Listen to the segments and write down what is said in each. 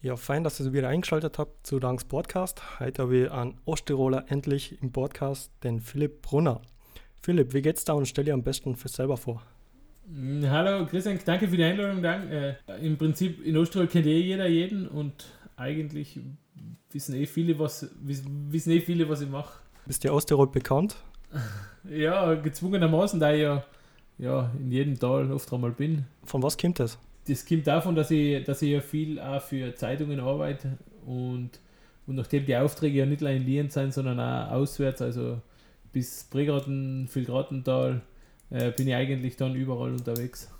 Ja, fein, dass ihr wieder eingeschaltet habt zu Danks Podcast. Heute habe ich einen Osttiroler endlich im Podcast, den Philipp Brunner. Philipp, wie geht's da und stell dir am besten für selber vor? Mm, Hallo Christian, danke für die Einladung. Dank. Äh, Im Prinzip in Osttirol kennt eh jeder jeden und eigentlich wissen eh viele, was, wissen eh viele, was ich mache. Bist du Osttirol bekannt? Ja, gezwungenermaßen, da ich ja, ja in jedem Tal oft einmal bin. Von was kommt das? Das kommt davon, dass ich, dass ich ja viel auch für Zeitungen arbeite und, und nachdem die Aufträge ja nicht allein in Lien sind, sondern auch auswärts, also bis Bregraten, Vilgratental, äh, bin ich eigentlich dann überall unterwegs.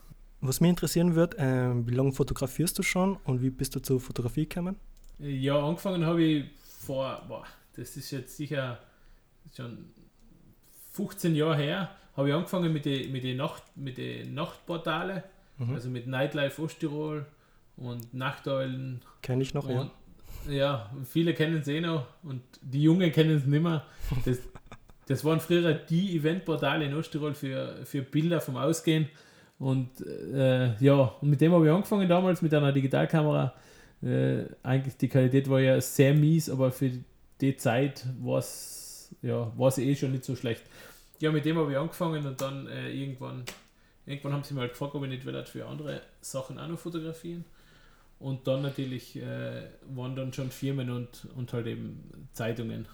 Was mich interessieren wird, äh, wie lange fotografierst du schon und wie bist du zur Fotografie gekommen? Ja, angefangen habe ich vor, boah, das ist jetzt sicher schon 15 Jahre her, habe ich angefangen mit den mit die Nacht, mit den Nachtportalen, Mhm. also mit Nightlife Osttirol und Nachteulen. Kenn ich noch, ja. Und, ja, viele kennen es eh noch und die Jungen kennen es nicht mehr. Das, das waren früher die Eventportale in Osttirol für, für Bilder vom Ausgehen. Und äh, ja, und mit dem habe ich angefangen damals mit einer Digitalkamera. Äh, eigentlich die Qualität war ja sehr mies, aber für die Zeit war es ja, war's eh schon nicht so schlecht. Ja, mit dem habe ich angefangen und dann äh, irgendwann, irgendwann haben sie mal gefragt, ob ich nicht will für andere Sachen auch noch fotografieren. Und dann natürlich äh, waren dann schon Firmen und, und halt eben Zeitungen.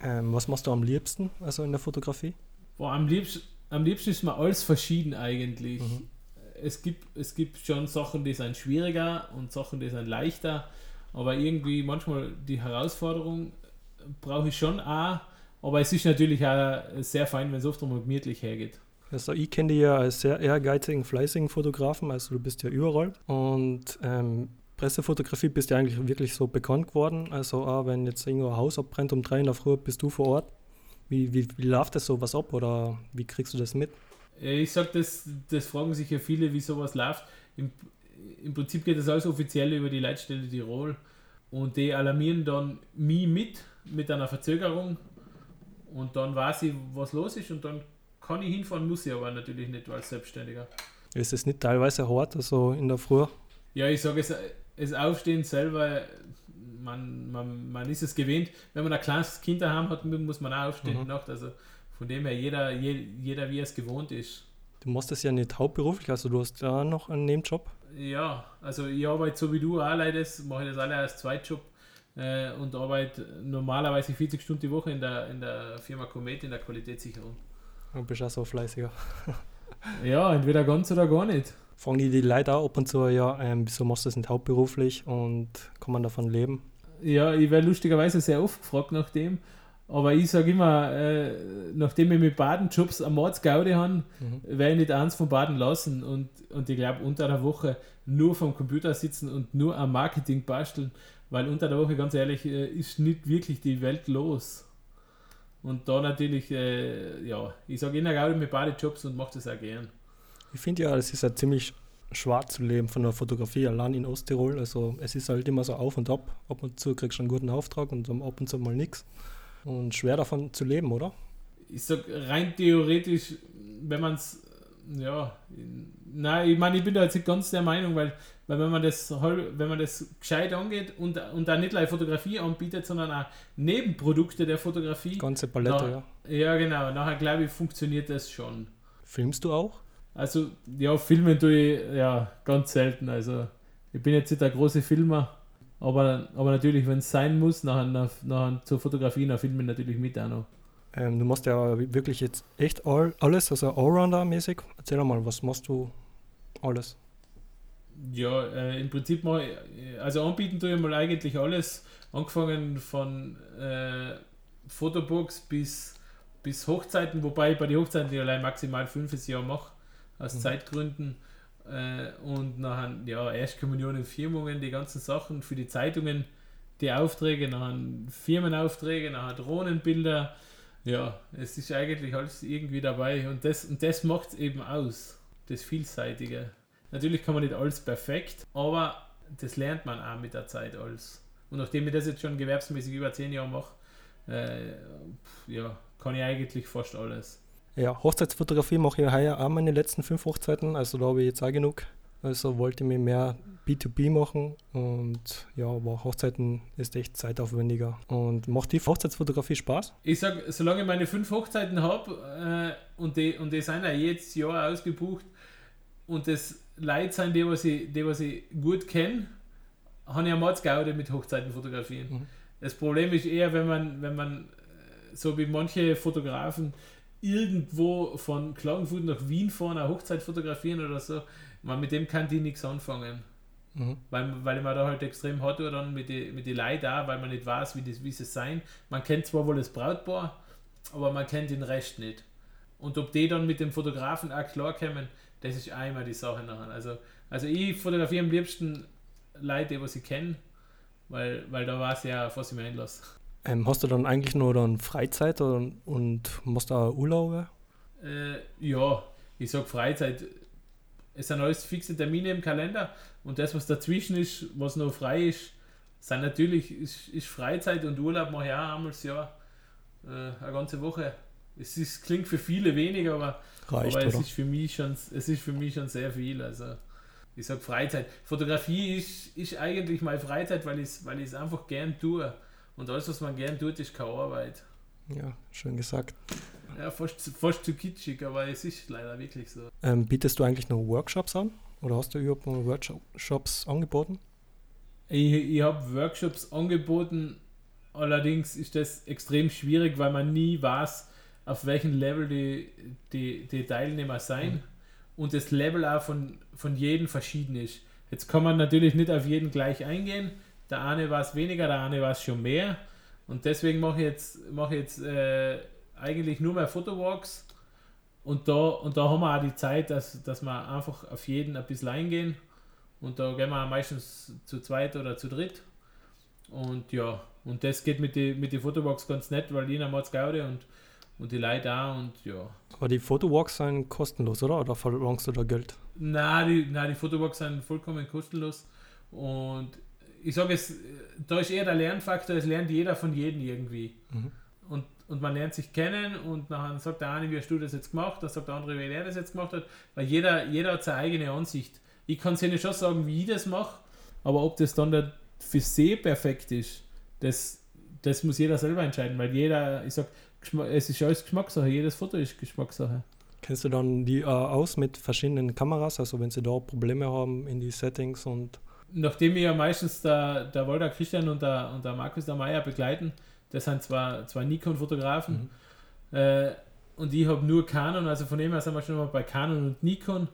Ähm, was machst du am liebsten, also in der Fotografie? Boah, am, liebsten, am liebsten ist mir alles verschieden eigentlich. Mhm. Es, gibt, es gibt schon Sachen, die sind schwieriger und Sachen, die sind leichter. Aber irgendwie manchmal die Herausforderung brauche ich schon auch. Aber es ist natürlich auch sehr fein, wenn es oft einmal gemütlich hergeht. Also ich kenne dich ja als sehr ehrgeizigen, fleißigen Fotografen, also du bist ja überall. Und ähm, Pressefotografie bist ja eigentlich wirklich so bekannt geworden. Also auch wenn jetzt irgendwo ein Haus abbrennt um drei in der Früh, bist du vor Ort. Wie, wie, wie läuft das sowas ab oder wie kriegst du das mit? Ich sage, das, das fragen sich ja viele, wie sowas läuft. Im, Im Prinzip geht das alles offiziell über die Leitstelle Tirol und die alarmieren dann mich mit, mit einer Verzögerung und dann weiß ich, was los ist und dann kann ich hinfahren, muss ich aber natürlich nicht als Selbstständiger. Ist es nicht teilweise hart, also in der Früh? Ja, ich sage, es, es Aufstehen selber, man, man, man ist es gewöhnt. Wenn man ein kleines Kind daheim hat, muss man auch aufstehen Mhm. Nacht. Also von dem her, jeder, je- jeder wie er es gewohnt ist. Du machst das ja nicht hauptberuflich, also du hast ja noch einen Nebenjob. Ja, also ich arbeite so wie du auch leider, das mache ich das alle als Zweitjob äh, und arbeite normalerweise 40 Stunden die Woche in der, in der Firma Comet in der Qualitätssicherung. Du bist auch so fleißiger. Ja, entweder ganz oder gar nicht. Fragen die die Leute auch ab und zu, ja, ähm, wieso machst du das nicht hauptberuflich und kann man davon leben? Ja, ich werde lustigerweise sehr oft gefragt nach dem, aber ich sage immer, äh, nachdem ich mit Badenjobs am Mordsgaudi habe, Mhm. werde ich nicht eins von Baden lassen und, und ich glaube unter der Woche nur vom Computer sitzen und nur am Marketing basteln, weil unter der Woche, ganz ehrlich, äh, ist nicht wirklich die Welt los. Und da natürlich, äh, ja, ich sage immer Gaudi mit Badejobs und mache das auch gern. Ich finde ja, es ist ja ziemlich schwarz zu leben von der Fotografie allein in Osttirol. Also es ist halt immer so auf und ab. Ab und zu kriegst du einen guten Auftrag und dann ab und zu mal nichts. Und schwer davon zu leben, oder? ich sag rein theoretisch, wenn man es, ja, nein, ich meine, ich bin da jetzt nicht ganz der Meinung, weil, weil wenn man das halb- wenn man das gescheit angeht und, und da nicht gleich Fotografie anbietet, sondern auch Nebenprodukte der Fotografie. Die ganze Palette, Na, ja. Ja, genau, nachher glaube ich, funktioniert das schon. Filmst du auch? Also, ja, filmen tue ich ja ganz selten. Also, ich bin jetzt nicht der große Filmer, aber, aber natürlich, wenn es sein muss, nachher, nachher, nachher zur Fotografie, dann filme ich natürlich mit auch noch. Ähm, du machst ja wirklich jetzt echt all, alles, also Allrounder-mäßig. Erzähl doch mal, was machst du alles? Ja, äh, im Prinzip mal, also anbieten tue ich mal eigentlich alles, angefangen von äh, Fotobox bis, bis Hochzeiten, wobei ich bei den Hochzeiten ich allein maximal fünfes Jahr mache, aus Mhm. Zeitgründen. Äh, und nachher, ja, Erstkommunion und Firmungen, die ganzen Sachen für die Zeitungen, die Aufträge, nachher Firmenaufträge, nachher Drohnenbilder. Ja, es ist eigentlich alles irgendwie dabei und das, und das macht es eben aus, das Vielseitige. Natürlich kann man nicht alles perfekt, aber das lernt man auch mit der Zeit alles. Und nachdem ich das jetzt schon gewerbsmäßig über zehn Jahre mache, äh, ja, kann ich eigentlich fast alles. Ja, Hochzeitsfotografie mache ich heuer auch meine letzten fünf Hochzeiten, also da habe ich jetzt auch genug Also wollte ich mir mehr B2B machen und ja, aber Hochzeiten ist echt zeitaufwendiger. Und macht die Hochzeitsfotografie Spaß? Ich sag, solange ich meine fünf Hochzeiten habe äh, und, die, und die sind ja jedes Jahr ausgebucht und das Leute sind, die, was ich, die, was ich gut kenne, habe ich ja Mordsgaude mit Hochzeiten fotografieren. Mhm. Das Problem ist eher, wenn man, wenn man äh, so wie manche Fotografen irgendwo von Klagenfurt nach Wien fahren, eine Hochzeit fotografieren oder so, man, mit dem kann die nichts anfangen. Mhm. Weil, weil man da halt extrem hat oder dann mit den mit die Leuten da, weil man nicht weiß, wie, das, wie sie sein. Man kennt zwar wohl das Brautpaar, aber man kennt den Rest nicht. Und ob die dann mit dem Fotografen auch klarkommen, das ist einmal die Sache nachher. Also, also ich fotografiere am liebsten Leute, die ich kenne, weil, weil da weiß ich ja, ich mir einlasse. Ähm, hast du dann eigentlich nur dann Freizeit und, und machst du auch Urlaube? Äh, ja, ich sage Freizeit. Es sind alles fixe Termine im Kalender und das, was dazwischen ist, was noch frei ist, sind natürlich ist, ist Freizeit und Urlaub mache ich auch einmal das Jahr. Äh, eine ganze Woche. Es ist, klingt für viele wenig, aber, Reicht, aber es, ist für mich schon, es ist für mich schon sehr viel. Also ich sage Freizeit. Fotografie ist, ist eigentlich meine Freizeit, weil ich es weil einfach gern tue. Und alles, was man gern tut, ist keine Arbeit. Ja, schön gesagt. Ja, fast, fast zu kitschig, aber es ist leider wirklich so. Ähm, bietest du eigentlich noch Workshops an? Oder hast du überhaupt noch Workshops angeboten? Ich, ich habe Workshops angeboten, allerdings ist das extrem schwierig, weil man nie weiß, auf welchem Level die, die, die Teilnehmer sein mhm. und das Level auch von, von jedem verschieden ist. Jetzt kann man natürlich nicht auf jeden gleich eingehen, der eine war es weniger, der eine war es schon mehr. Und deswegen mache ich jetzt, mache ich jetzt äh, eigentlich nur mehr Fotowalks. Und da, und da haben wir auch die Zeit, dass, dass wir einfach auf jeden ein bisschen eingehen. Und da gehen wir meistens zu zweit oder zu dritt. Und ja, und das geht mit den mit die Fotowalks ganz nett, weil jeder macht Gaude und, und die Leute da und ja. Aber die Fotowalks sind kostenlos, oder? Oder verlangst du da Geld? Nein, die, nein, die Fotowalks sind vollkommen kostenlos. Und ich sage es, da ist eher der Lernfaktor, es lernt jeder von jedem irgendwie. Mhm. Und, und man lernt sich kennen und dann sagt der eine, wie hast du das jetzt gemacht, dann sagt der andere, wie er das jetzt gemacht hat, weil jeder, jeder hat seine eigene Ansicht. Ich kann es ja nicht schon sagen, wie ich das mache, aber ob das dann der für sie perfekt ist, das, das muss jeder selber entscheiden, weil jeder, ich sag, es ist alles Geschmackssache, jedes Foto ist Geschmackssache. Kennst du dann die äh, aus mit verschiedenen Kameras, also wenn sie da Probleme haben in die Settings und nachdem wir ja meistens der, der Walter Christian und der, und der Markus der Meier begleiten, das sind zwar zwei Nikon-Fotografen mhm. äh, und ich habe nur Canon, also von dem her sind wir schon mal bei Canon und Nikon.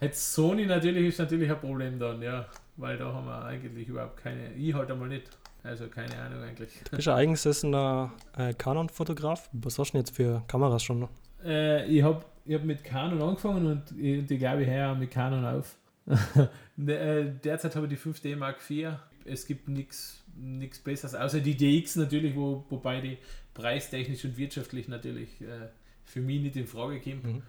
Jetzt Sony natürlich ist natürlich ein Problem dann, ja, weil da haben wir eigentlich überhaupt keine, ich halt einmal nicht. Also keine Ahnung eigentlich. Du bist ja eigenstessener äh, Canon-Fotograf. Was hast du denn jetzt für Kameras schon? Äh, ich habe ich hab mit Canon angefangen und ich, ich glaube, ich höre mit Canon auf. Ne, äh, derzeit habe ich die 5D Mark IV. Es gibt nichts Besseres, außer die DX natürlich, wo, wobei die preistechnisch und wirtschaftlich natürlich äh, für mich nicht in Frage kommt. Mhm.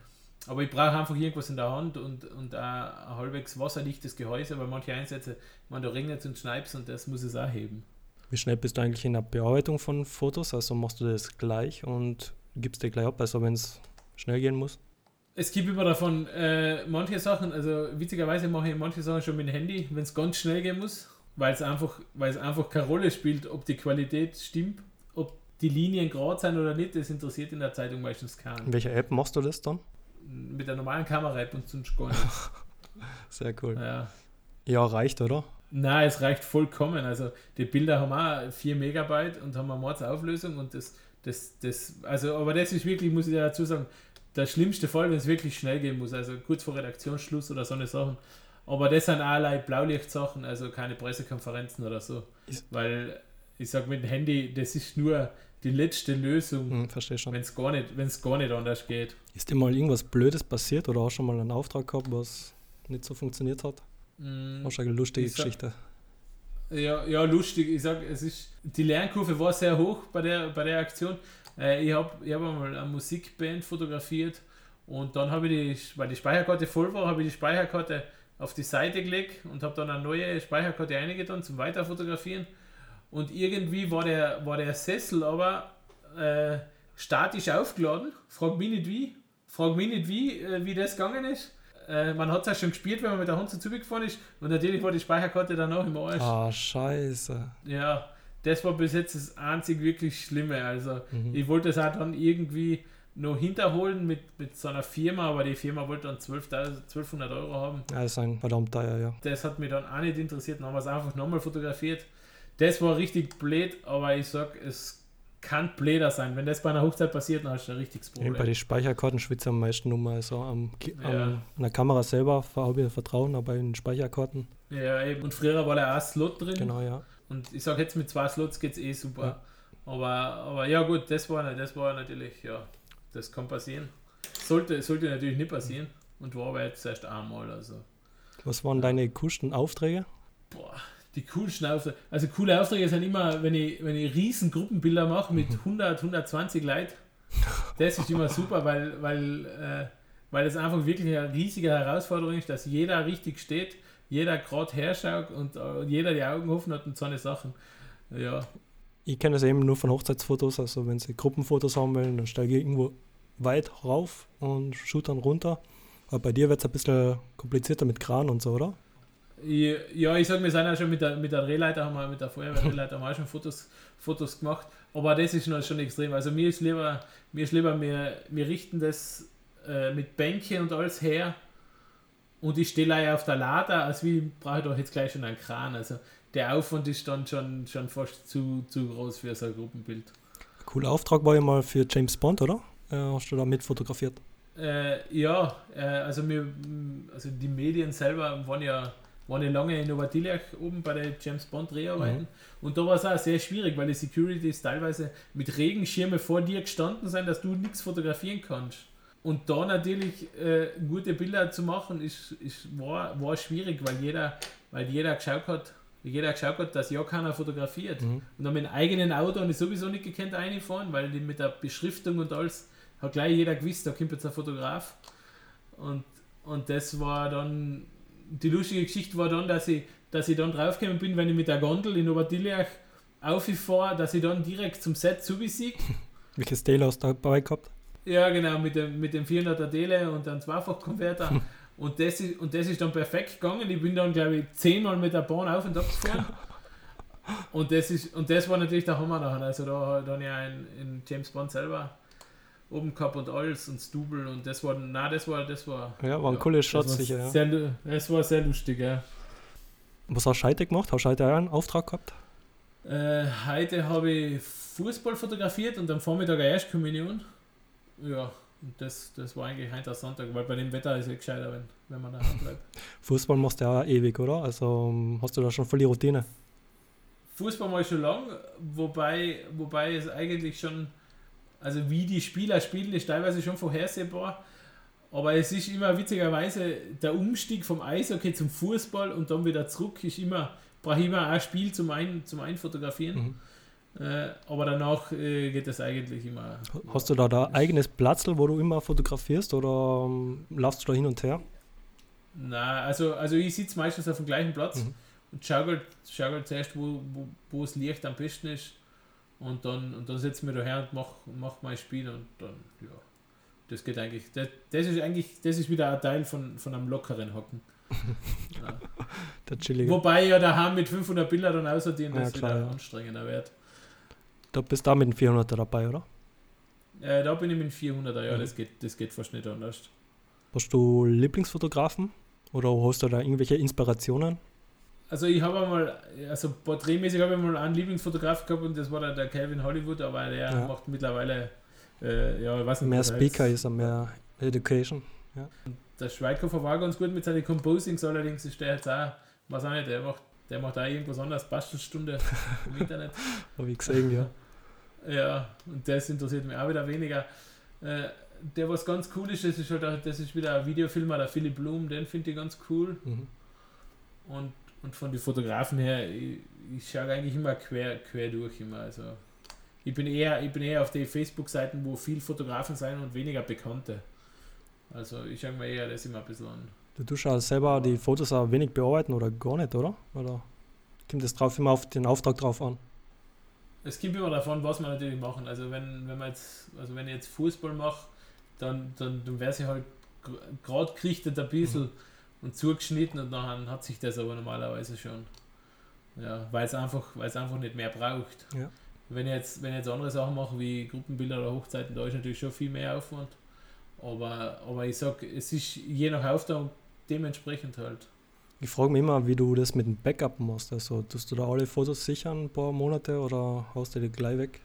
Aber ich brauche einfach irgendwas in der Hand und, und ein halbwegs wasserdichtes Gehäuse, weil manche Einsätze, man da regnet und schneipst und das muss es auch heben. Wie schnell bist du eigentlich in der Bearbeitung von Fotos? Also machst du das gleich und gibst dir gleich ab, also wenn es schnell gehen muss? es gibt immer davon äh, manche Sachen, also witzigerweise mache ich manche Sachen schon mit dem Handy, wenn es ganz schnell gehen muss, weil es einfach, weil es einfach keine Rolle spielt, ob die Qualität stimmt, ob die Linien gerade sind oder nicht, das interessiert in der Zeitung meistens keinen. In welcher App machst du das dann? Mit der normalen Kamera-App und sonst gar nicht. Sehr cool. Ja. ja, reicht, oder? Nein, es reicht vollkommen. Also die Bilder haben auch 4 Megabyte und haben eine Mordsauflösung und das, das, das, also, aber das ist wirklich, muss ich dazu sagen, der schlimmste Fall, wenn es wirklich schnell gehen muss, also kurz vor Redaktionsschluss oder so eine Sachen. Aber das sind allerlei Blaulichtsachen, also keine Pressekonferenzen oder so. Ist Weil ich sage mit dem Handy, das ist nur die letzte Lösung, hm, wenn es gar, nicht, gar nicht anders geht. Ist dir mal irgendwas Blödes passiert oder hast du schon mal einen Auftrag gehabt, was nicht so funktioniert hat? Mm, Wahrscheinlich eine lustige sag, Geschichte. Ja, ja, lustig. Ich sage, es ist die Lernkurve war sehr hoch bei der, bei der Aktion. Äh, ich habe ich hab einmal eine Musikband fotografiert und dann habe ich, die, weil die Speicherkarte voll war, habe ich die Speicherkarte auf die Seite gelegt und habe dann eine neue Speicherkarte eingetan zum Weiterfotografieren. Und irgendwie war der, war der Sessel aber äh, statisch aufgeladen. Frag mich nicht wie. Frag mich nicht wie, äh, wie das gegangen ist. Äh, man hat es ja schon gespielt, wenn man mit der Hand so zugefahren ist und natürlich war die Speicherkarte dann auch im Arsch. Ah, scheiße. Ja, das war bis jetzt das einzig wirklich Schlimme. Also mhm. ich wollte es auch dann irgendwie noch hinterholen mit, mit so einer Firma, aber die Firma wollte dann 12, 1200 Euro haben. Ja, das ist ein verdammt teuer, ja. Das hat mich dann auch nicht interessiert, dann haben wir es einfach nochmal fotografiert. Das war richtig blöd, aber ich sag, es kann bläder sein. Wenn das bei einer Hochzeit passiert, dann hast du ein richtiges Problem. bei den Speicherkarten schwitze am meisten Nummer. Also am, am, ja. an der Kamera selber habe ich Vertrauen, aber in den Speicherkarten. Ja, eben. Und früher war da auch ein Slot drin. Genau, ja. Und ich sage jetzt mit zwei Slots geht es eh super. Ja. Aber, aber ja gut, das war, das war natürlich, ja, das kann passieren. Sollte, sollte natürlich nicht passieren und war aber jetzt erst einmal. Also. Was waren deine coolsten Aufträge? Boah, die coolsten Aufträge. Also coole Aufträge sind immer, wenn ich, wenn ich riesen Gruppenbilder mache mit 100, 120 Leuten. Das ist immer super, weil, weil, äh, weil das einfach wirklich eine riesige Herausforderung ist, dass jeder richtig steht, jeder gerade herschaut und uh, jeder die Augen offen hat und so eine Sachen. Ja, ich kenne das eben nur von Hochzeitsfotos, also wenn sie Gruppenfotos haben wollen, dann steige ich irgendwo weit rauf und shoot dann runter. Aber bei dir wird es ein bisschen komplizierter mit Kran und so, oder? Ja, ich sage, wir sind ja schon mit der, mit der Drehleiter, haben wir, mit der wir auch schon Fotos, Fotos gemacht. Aber das ist schon, schon extrem. Also mir ist lieber, mir ist lieber, wir, wir richten das äh, mit Bänken und alles her und ich stehe auf der Lader, als wie brauche ich doch jetzt gleich schon einen Kran. Also der Aufwand ist dann schon, schon fast zu, zu groß für so ein Gruppenbild. Cooler Auftrag war ja mal für James Bond, oder? Äh, hast du da mit fotografiert? Äh, ja, äh, also, wir, also die Medien selber waren ja, waren ja lange in Novatiliach oben bei der James Bond Dreharbeiten. Mhm. Und da war es auch sehr schwierig, weil die Securities teilweise mit Regenschirme vor dir gestanden sind, dass du nichts fotografieren kannst. Und da natürlich äh, gute Bilder zu machen, ist, ist, war, war schwierig, weil jeder, weil jeder geschaut hat, jeder geschaut hat, dass ja keiner fotografiert. Mhm. Und dann mit dem eigenen Auto und ich sowieso nicht gekannt reinfahren, weil die mit der Beschriftung und alles hat gleich jeder gewusst, da kommt jetzt ein Fotograf. Und, und das war dann, die lustige Geschichte war dann, dass ich, dass ich dann draufgekommen bin, wenn ich mit der Gondel in Obertiliach aufgefahre, dass ich dann direkt zum Set zubesiegt. Welches Dele hast du dabei gehabt? Ja, genau, mit dem, mit dem 400er Dele und einem Zweifachkonverter. Und das, ist, und das ist dann perfekt gegangen. Ich bin dann, glaube ich, zehnmal mit der Bahn auf und ab gefahren. und, das ist, und das war natürlich der Hammer nachher. Also da, da habe ich einen, einen James Bond selber oben gehabt und alles und Stubel und das war, na das war, das war. Ja, war ein ja, cooles Shot sicher, ja. Sehr, das war sehr lustig, ja. Was hast du heute gemacht? Hast du heute einen Auftrag gehabt? Äh, heute habe ich Fußball fotografiert und am Vormittag eine Erstkommunion. Ja, und das, das war eigentlich ein Sonntag, weil bei dem Wetter ist es gescheiter, wenn, wenn man da bleibt. Fußball machst du ja ewig, oder? Also hast du da schon voll die Routine? Fußball ich schon lang, wobei, wobei es eigentlich schon, also wie die Spieler spielen, ist teilweise schon vorhersehbar. Aber es ist immer witzigerweise der Umstieg vom Eishockey zum Fußball und dann wieder zurück, ist immer, brauche ich immer ein Spiel zum, ein, zum Einfotografieren. Mhm. Äh, aber danach äh, geht es eigentlich immer. Hast du da da eigenes Platzl, wo du immer fotografierst oder ähm, laufst du da hin und her? Na, also, also ich sitze meistens auf dem gleichen Platz mhm. und schaue halt, zuerst, wo, wo, wo das Licht am besten ist. Und dann, und dann setze ich mich daher und mache mach mein Spiel und dann, ja, das geht eigentlich. Das, das ist eigentlich, das ist wieder ein Teil von, von einem lockeren Hocken. ja. Wobei ja daheim mit 500 Bildern dann außerdem das ja, klar, wieder ja. anstrengender wird. Da bist du da mit dem 400er dabei, oder? Äh, da bin ich mit dem 400er, ja, mhm. das, geht, das geht fast nicht anders. Hast du Lieblingsfotografen oder hast du da irgendwelche Inspirationen? Also ich habe einmal, also porträtmäßig habe ich mal einen Lieblingsfotograf gehabt und das war der, der Calvin Hollywood, aber der ja. macht mittlerweile, äh, ja, ich weiß nicht. Mehr Speaker ist er, mehr Education. Ja. Der Schweighofer war ganz gut mit seinen Composings, allerdings ist der jetzt auch, weiß auch nicht, der macht der macht da irgendwas anderes, Bastelstunde im Internet. Habe ich gesehen, ja. Ja, und das interessiert mich auch wieder weniger. Äh, der, was ganz cool ist, das ist, halt, das ist wieder ein Videofilmer, der Philipp Blum, den finde ich ganz cool. Mhm. Und, und von den Fotografen her, ich, ich schaue eigentlich immer quer, quer durch immer. Also ich bin eher, ich bin eher auf den Facebook-Seiten, wo viel Fotografen sein und weniger Bekannte. Also ich schaue mir eher das immer ein bisschen an. Du tust ja selber die Fotos auch wenig bearbeiten oder gar nicht, oder? Oder kommt das drauf immer auf den Auftrag drauf an? Es kommt immer davon, was wir natürlich machen. Also wenn, wenn man jetzt, also wenn ich jetzt Fußball mache, dann, dann, dann wäre es halt gerade gerichtet ein bisschen mhm. Und zugeschnitten und dann hat sich das aber normalerweise schon. Ja, weil es einfach, einfach nicht mehr braucht. Ja. Wenn ich jetzt, wenn ich jetzt andere Sachen mache wie Gruppenbilder oder Hochzeiten, da ist natürlich schon viel mehr Aufwand. Aber, aber ich sag, es ist je nach Auftrag dementsprechend halt. Ich frage mich immer, wie du das mit dem Backup machst. Also tust du da alle Fotos sichern ein paar Monate oder haust du die gleich weg?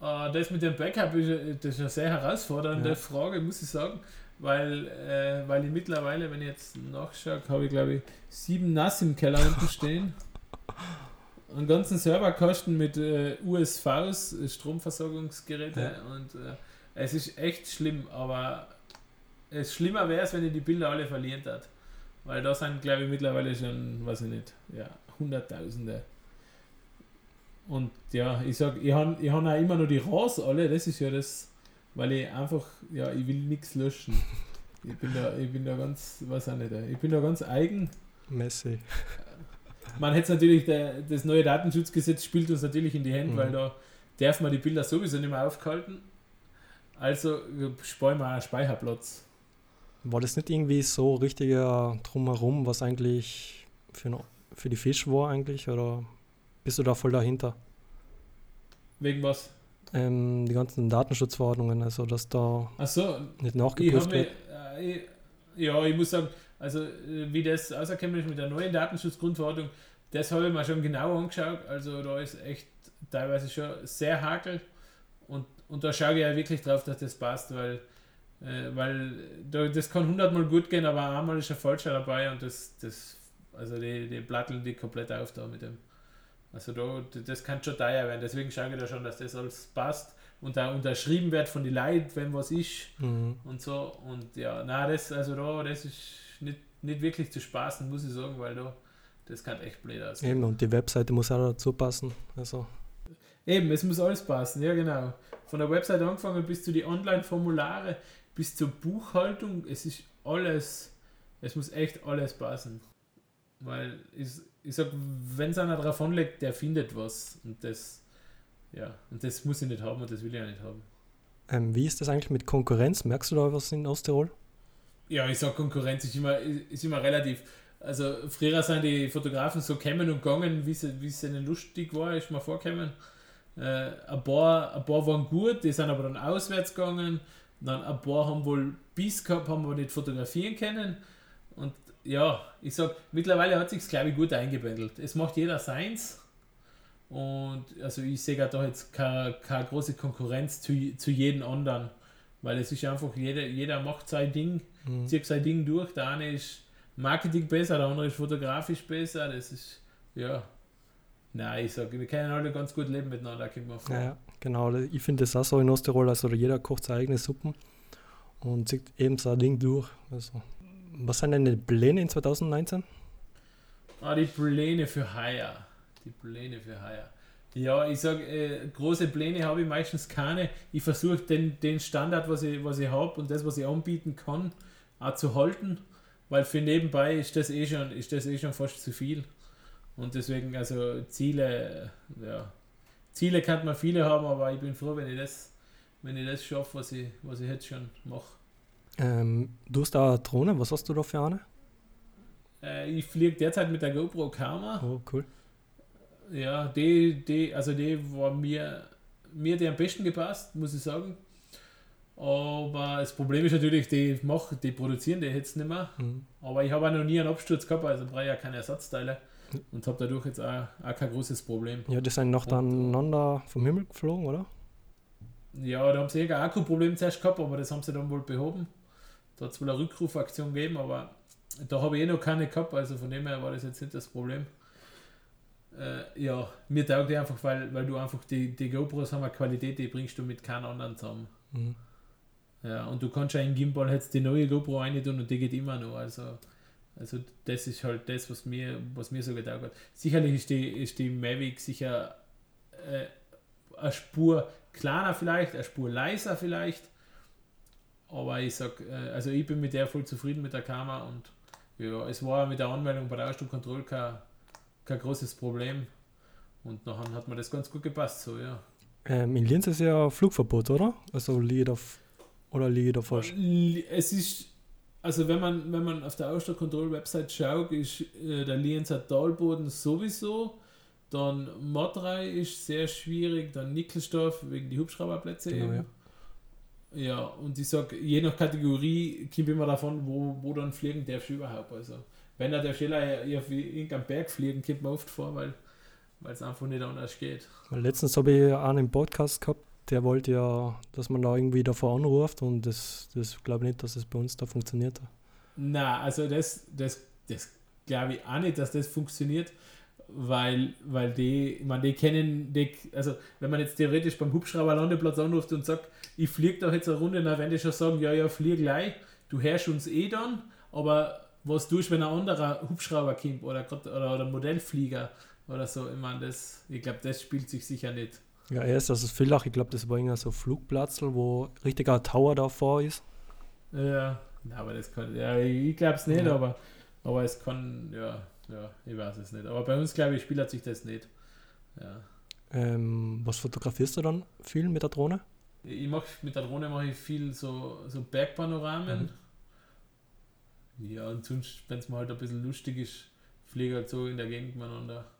Uh, das mit dem Backup ist, das ist eine sehr herausfordernde ja. Frage, muss ich sagen. Weil, äh, weil ich mittlerweile, wenn ich jetzt nachschaue, habe ich glaube ich sieben NAS im Keller unten stehen. Einen ganzen Serverkosten mit äh, USVs, Stromversorgungsgeräte ja. und äh, es ist echt schlimm, aber es schlimmer wäre es, wenn ich die Bilder alle verlieren hat. Weil da sind, glaube ich, mittlerweile schon, weiß ich nicht, ja, Hunderttausende. Und ja, ich sag, ich habe ich hab auch immer nur die RAS alle, das ist ja das, weil ich einfach, ja, ich will nichts löschen. Ich bin da, ich bin da ganz, was auch nicht, ich bin da ganz eigen. Messi. Man hätte natürlich, der, das neue Datenschutzgesetz spielt uns natürlich in die Hände, mhm. weil da darf man die Bilder sowieso nicht mehr aufhalten. Also sparen wir auch Speicherplatz. War das nicht irgendwie so richtiger Drumherum, was eigentlich für, für die Fisch war eigentlich? Oder bist du da voll dahinter? Wegen was? Ähm, die ganzen Datenschutzverordnungen, also dass da so, nicht nachgeprüft wird. Äh, ja, ich muss sagen, also äh, wie das auserkennen ist mit der neuen Datenschutzgrundverordnung, das habe ich mir schon genau angeschaut. Also da ist echt teilweise schon sehr hakel und, und da schaue ich ja wirklich drauf, dass das passt, weil äh, weil da, das kann hundertmal gut gehen, aber einmal ist ein Falscher dabei und das, das also die, die platteln die komplett auf da mit dem. Also da, das kann schon teuer werden. Deswegen schaue ich da schon, dass das alles passt und da unterschrieben wird von den Leuten, wenn was ist mhm. und so. Und ja, na das, also da, das ist nicht, nicht wirklich zu spaßen, muss ich sagen, weil da, das kann echt blöd aussehen. Eben, und die Webseite muss auch dazu passen. Also. Eben, es muss alles passen, ja genau. Von der Webseite angefangen bis zu die Online-Formulare, bis zur Buchhaltung, es ist alles, es muss echt alles passen. Weil ich, ich sag, wenn es einer drauf anlegt, der findet was. Und das, ja, und das muss ich nicht haben und das will ich ja nicht haben. Ähm, wie ist das eigentlich mit Konkurrenz? Merkst du da was in Osttirol? Ja, ich sag Konkurrenz ist immer, ist immer relativ. Also früher sind die Fotografen so kämen und gegangen, wie es ihnen lustig war, ist mir vorgekommen. Äh, ein, paar, ein paar waren gut, die sind aber dann auswärts gegangen dann ein paar haben wohl Biss gehabt, haben aber nicht fotografieren können. Ja, ich sag, mittlerweile hat sich glaube ich, gut eingebändelt. Es macht jeder seins. Und also ich sehe da jetzt keine, keine große Konkurrenz zu, zu jedem anderen. Weil es ist einfach, jeder, jeder macht sein Ding, mhm. zieht sein Ding durch. Der eine ist Marketing besser, der andere ist fotografisch besser. Das ist, ja. Nein, ich sage, wir können alle ganz gut leben miteinander, kommt man vor. Ja, genau. Ich finde das auch so in Osttirol, also jeder kocht seine eigene Suppen und zieht eben sein Ding durch. Also, was sind denn die Pläne in 2019? Ah, die Pläne für heuer. Die Pläne für heuer. Ja, ich sage, äh, große Pläne habe ich meistens keine. Ich versuche den, den Standard, was ich, was ich habe und das, was ich anbieten kann, auch zu halten, weil für nebenbei ist das eh schon, ist das eh schon fast zu viel. Und deswegen, also Ziele, ja, Ziele kann man viele haben, aber ich bin froh, wenn ich das, wenn ich das schaffe, was ich, was ich jetzt schon mache. Ähm, du hast da eine Drohne, was hast du da für eine? Äh, ich fliege derzeit mit der GoPro Karma. Oh, cool. Ja, die, die, also die war mir, mir die am besten gepasst, muss ich sagen. Aber das Problem ist natürlich, die machen, die produzieren die jetzt nicht mehr. Mhm. Aber ich habe auch noch nie einen Absturz gehabt, also brauche ich ja keine Ersatzteile und habe dadurch jetzt auch, auch, kein großes Problem. Ja, die sind nacheinander vom Himmel geflogen, oder? Ja, da haben sie eh ein Akku-Problem zuerst gehabt, aber das haben sie dann wohl behoben. Da hat es wohl eine Rückrufaktion gegeben, aber da habe ich eh noch keine gehabt, also von dem her war das jetzt nicht das Problem. Äh, ja, mir taugt die einfach, weil, weil du einfach die, die GoPros haben eine Qualität, die bringst du mit keinem anderen zusammen. Mhm. Ja, und du kannst ja in Gimbal jetzt die neue GoPro rein tun und die geht immer noch. Also also das ist halt das, was mir, was mir so gedacht hat. Sicherlich ist die, ist die Mavic sicher äh, eine Spur kleiner vielleicht, eine Spur leiser vielleicht. Aber ich sag, äh, also ich bin mit der voll zufrieden mit der Kamera und ja, es war mit der Anmeldung bei der Ausstellung kein, kein großes Problem. Und nachher hat mir das ganz gut gepasst, so ja. Ähm, in Linz ist ja Flugverbot, oder? Also Lied auf Oder ich da falsch? Es ist, also wenn man, wenn man auf der Austria Control Website schaut, ist äh, der Lienzer Talboden sowieso. Dann Modrei ist sehr schwierig, dann Nickelsdorf wegen die Hubschrauberplätze Genau, eben. ja. Ja, und ich sag, je nach Kategorie kommt immer davon, wo, wo dann fliegen darfst du überhaupt. Also, wenn er der Schiller auf irgendeinen Berg fliegen, kommt man oft vor, weil es einfach nicht anders geht. Letztens habe ich einen im Podcast gehabt, der wollte ja, dass man da irgendwie davor anruft und das, das glaube ich nicht, dass es bei uns da funktioniert. Na, also das, das, das glaube ich auch nicht, dass das funktioniert, weil, weil die, meine, die kennen, die, also wenn man jetzt theoretisch beim Hubschrauber-Landeplatz anruft und sagt, ich fliege doch jetzt eine Runde, dann werden die schon sagen, ja, ja, flieg gleich, du hörst uns eh dann, aber was tust, wenn ein anderer Hubschrauber kommt oder, oder, oder Modellflieger oder so, ich meine, das, ich glaube, das spielt sich sicher nicht. Ja, erst, dass es Villach, ich glaube, das war irgendein so Flugplatzl, wo richtig ein Tower davor ist. Ja, aber das kann, ja, ich glaube es nicht, Ja. aber, aber es kann, ja, ja, ich weiß es nicht. Aber bei uns, glaube ich, spielt sich das nicht. Ja. Ähm, was fotografierst du dann viel mit der Drohne? Ich mache mit der Drohne mache ich viel so, so Bergpanoramen. Ja, und sonst, wenn es mal halt ein bisschen lustig ist, fliege halt so in der Gegend miteinander.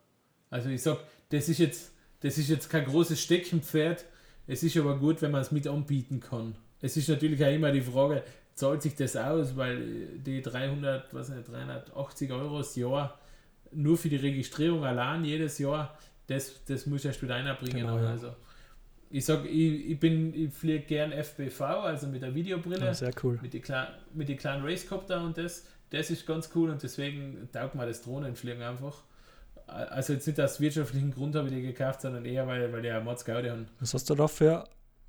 Also ich sag, das ist jetzt, das ist jetzt kein großes Steckenpferd. Es ist aber gut, wenn man es mit anbieten kann. Es ist natürlich auch immer die Frage, zahlt sich das aus, weil die 300, was nicht, 380 Euro das Jahr nur für die Registrierung allein jedes Jahr, das, das muss erst wieder einer bringen. Genau, ja. Also ich sag, ich, ich bin, ich fliege gern FPV, also mit der Videobrille Ja, sehr cool. mit den kleinen, mit den kleinen Racecopter und das, das ist ganz cool und deswegen taugt mir das Drohnenfliegen einfach. Also jetzt nicht aus wirtschaftlichen Grund habe ich die gekauft, sondern eher, weil, weil die ja Mods Gaudi haben. Was hast du da für,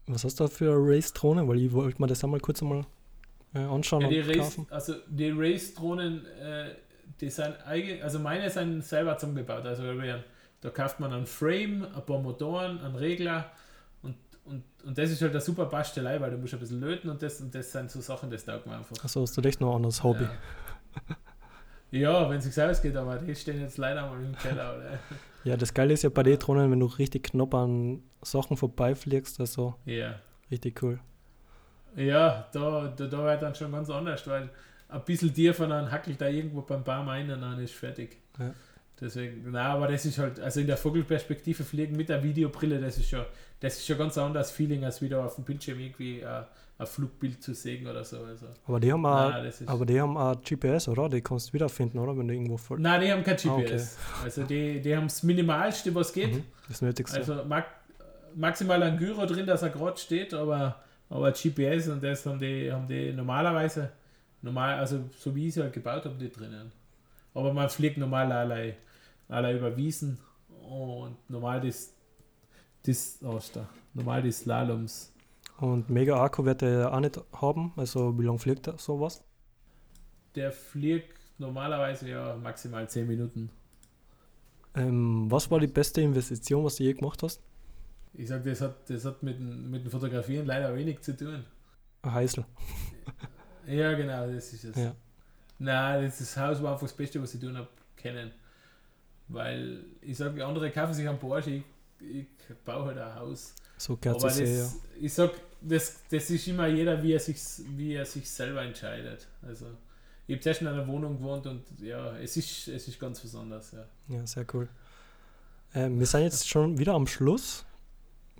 was hast du da für eine Race-Drohne? Weil ich wollte mir das einmal kurz einmal äh, anschauen Ja, die und Race, kaufen. also die Race-Drohnen, äh, die sind eigen, also meine sind selber zusammengebaut. Also da kauft man einen Frame, ein paar Motoren, einen Regler und, und, und das ist halt eine super Bastelei, weil du musst ein bisschen löten und das und das sind so Sachen, das taugt mir einfach. Achso, hast du echt noch ein anderes Hobby? Ja, ja wenn es sich ausgeht, aber die stehen jetzt leider mal im Keller. Oder? Ja, das Geile ist ja bei den Drohnen, wenn du richtig knapp an Sachen vorbeifliegst, also Ja. richtig cool. Ja, da, da, da wird dann schon ganz anders, weil ein bisschen tiefer dann hackelt da irgendwo beim Baum ein und dann ist fertig. Ja. Deswegen, na, aber das ist halt, also in der Vogelperspektive fliegen mit der Videobrille, das ist schon, das ist schon ganz anderes Feeling, als wieder auf dem Bildschirm irgendwie äh, ein Flugbild zu sehen oder so. Also, Aber die haben auch, nein, aber die haben auch GPS, oder? Die kannst du wiederfinden, oder? Wenn du irgendwo voll. nein, die haben kein Ah, okay. GPS. Also die, die haben das Minimalste, was geht. Mhm, das Nötigste. Also mag, maximal ein Gyro drin, dass er gerade steht, aber, aber GPS und das haben die, haben die normalerweise, normal, also so wie ich sie halt gebaut habe, die drinnen. Aber man fliegt normal alle, alle über Wiesen und normal das, das, oh, ist da, normal die Slaloms. Und Mega Akku wird er auch nicht haben. Also wie lange fliegt er sowas? Der fliegt normalerweise ja maximal 10 Minuten. Ähm, was war die beste Investition, was du je gemacht hast? Ich sag, das hat, das hat mit, dem- mit dem Fotografieren leider wenig zu tun. Ein Heißel. Ja, genau, das ist es. Ja. Nein, das, das Haus war einfach das Beste, was ich tun habe können. Weil ich sage, andere kaufen sich einen Porsche, ich, ich baue halt ein Haus. So gehört es sehr, ja. ich sag, das, das ist immer jeder, wie er sich, wie er sich selber entscheidet. Also ich habe zuerst in einer Wohnung gewohnt und ja, es ist, es ist ganz besonders. Ja. Ja, sehr cool. Ähm, wir sind jetzt schon wieder am Schluss.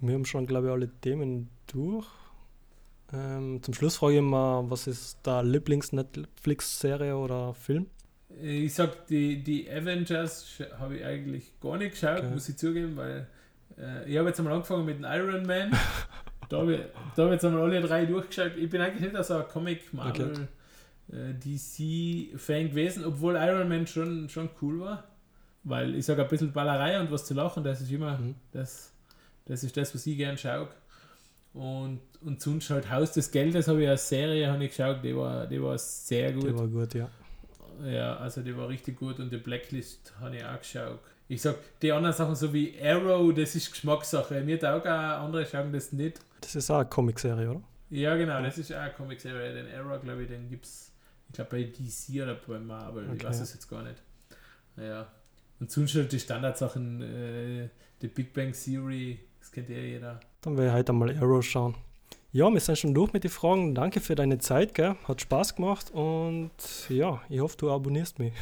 Wir haben schon, glaube ich, alle Themen durch. Ähm, zum Schluss frage ich mal, was ist da Lieblings-Netflix-Serie oder Film? Ich sag, die, die Avengers habe ich eigentlich gar nicht geschaut, Okay. muss ich zugeben, weil äh, ich habe jetzt einmal angefangen mit dem Iron Man. da habe ich, da hab ich jetzt einmal alle drei durchgeschaut. Ich bin eigentlich nicht so ein Comic Marvel äh, DC-Fan gewesen, obwohl Iron Man schon, schon cool war. Weil ich sage, ein bisschen Ballerei und was zu lachen, das ist immer, Mhm. das, das ist das, was ich gern schaue. Und, und sonst halt Haus des Geldes habe ich als Serie habe ich geschaut, die war, die war sehr gut. Die war gut, ja. Ja, also die war richtig gut und die Blacklist habe ich auch geschaut. Ich sag, die anderen Sachen so wie Arrow, das ist Geschmackssache. Mir taugt auch andere schauen das nicht. Das ist auch eine Comic-Serie, oder? Ja, genau, das ist auch eine Comic-Serie. Den Arrow, glaube ich, den gibt es, ich glaube, bei DC oder bei Marvel. ich Okay, weiß ja. es jetzt gar nicht. Ja. Und sonst halt die Standardsachen, äh, die Big Bang Theory, das kennt ja jeder. Dann werde ich heute mal Arrow schauen. Ja, wir sind schon durch mit den Fragen. Danke für deine Zeit, gell? Hat Spaß gemacht und ja, ich hoffe, du abonnierst mich.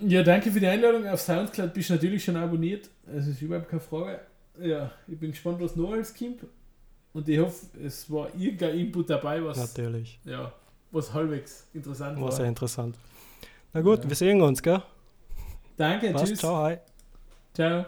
Ja, danke für die Einladung. Auf Soundcloud bist du natürlich schon abonniert. Das ist überhaupt keine Frage. Ja, ich bin gespannt, was noch alles kommt. Und ich hoffe, es war irgendein Input dabei, was, Natürlich. ja, was halbwegs interessant War war. sehr interessant. Na gut, Ja. wir sehen uns, gell? Danke, Passt, tschüss. ciao, hi. Ciao.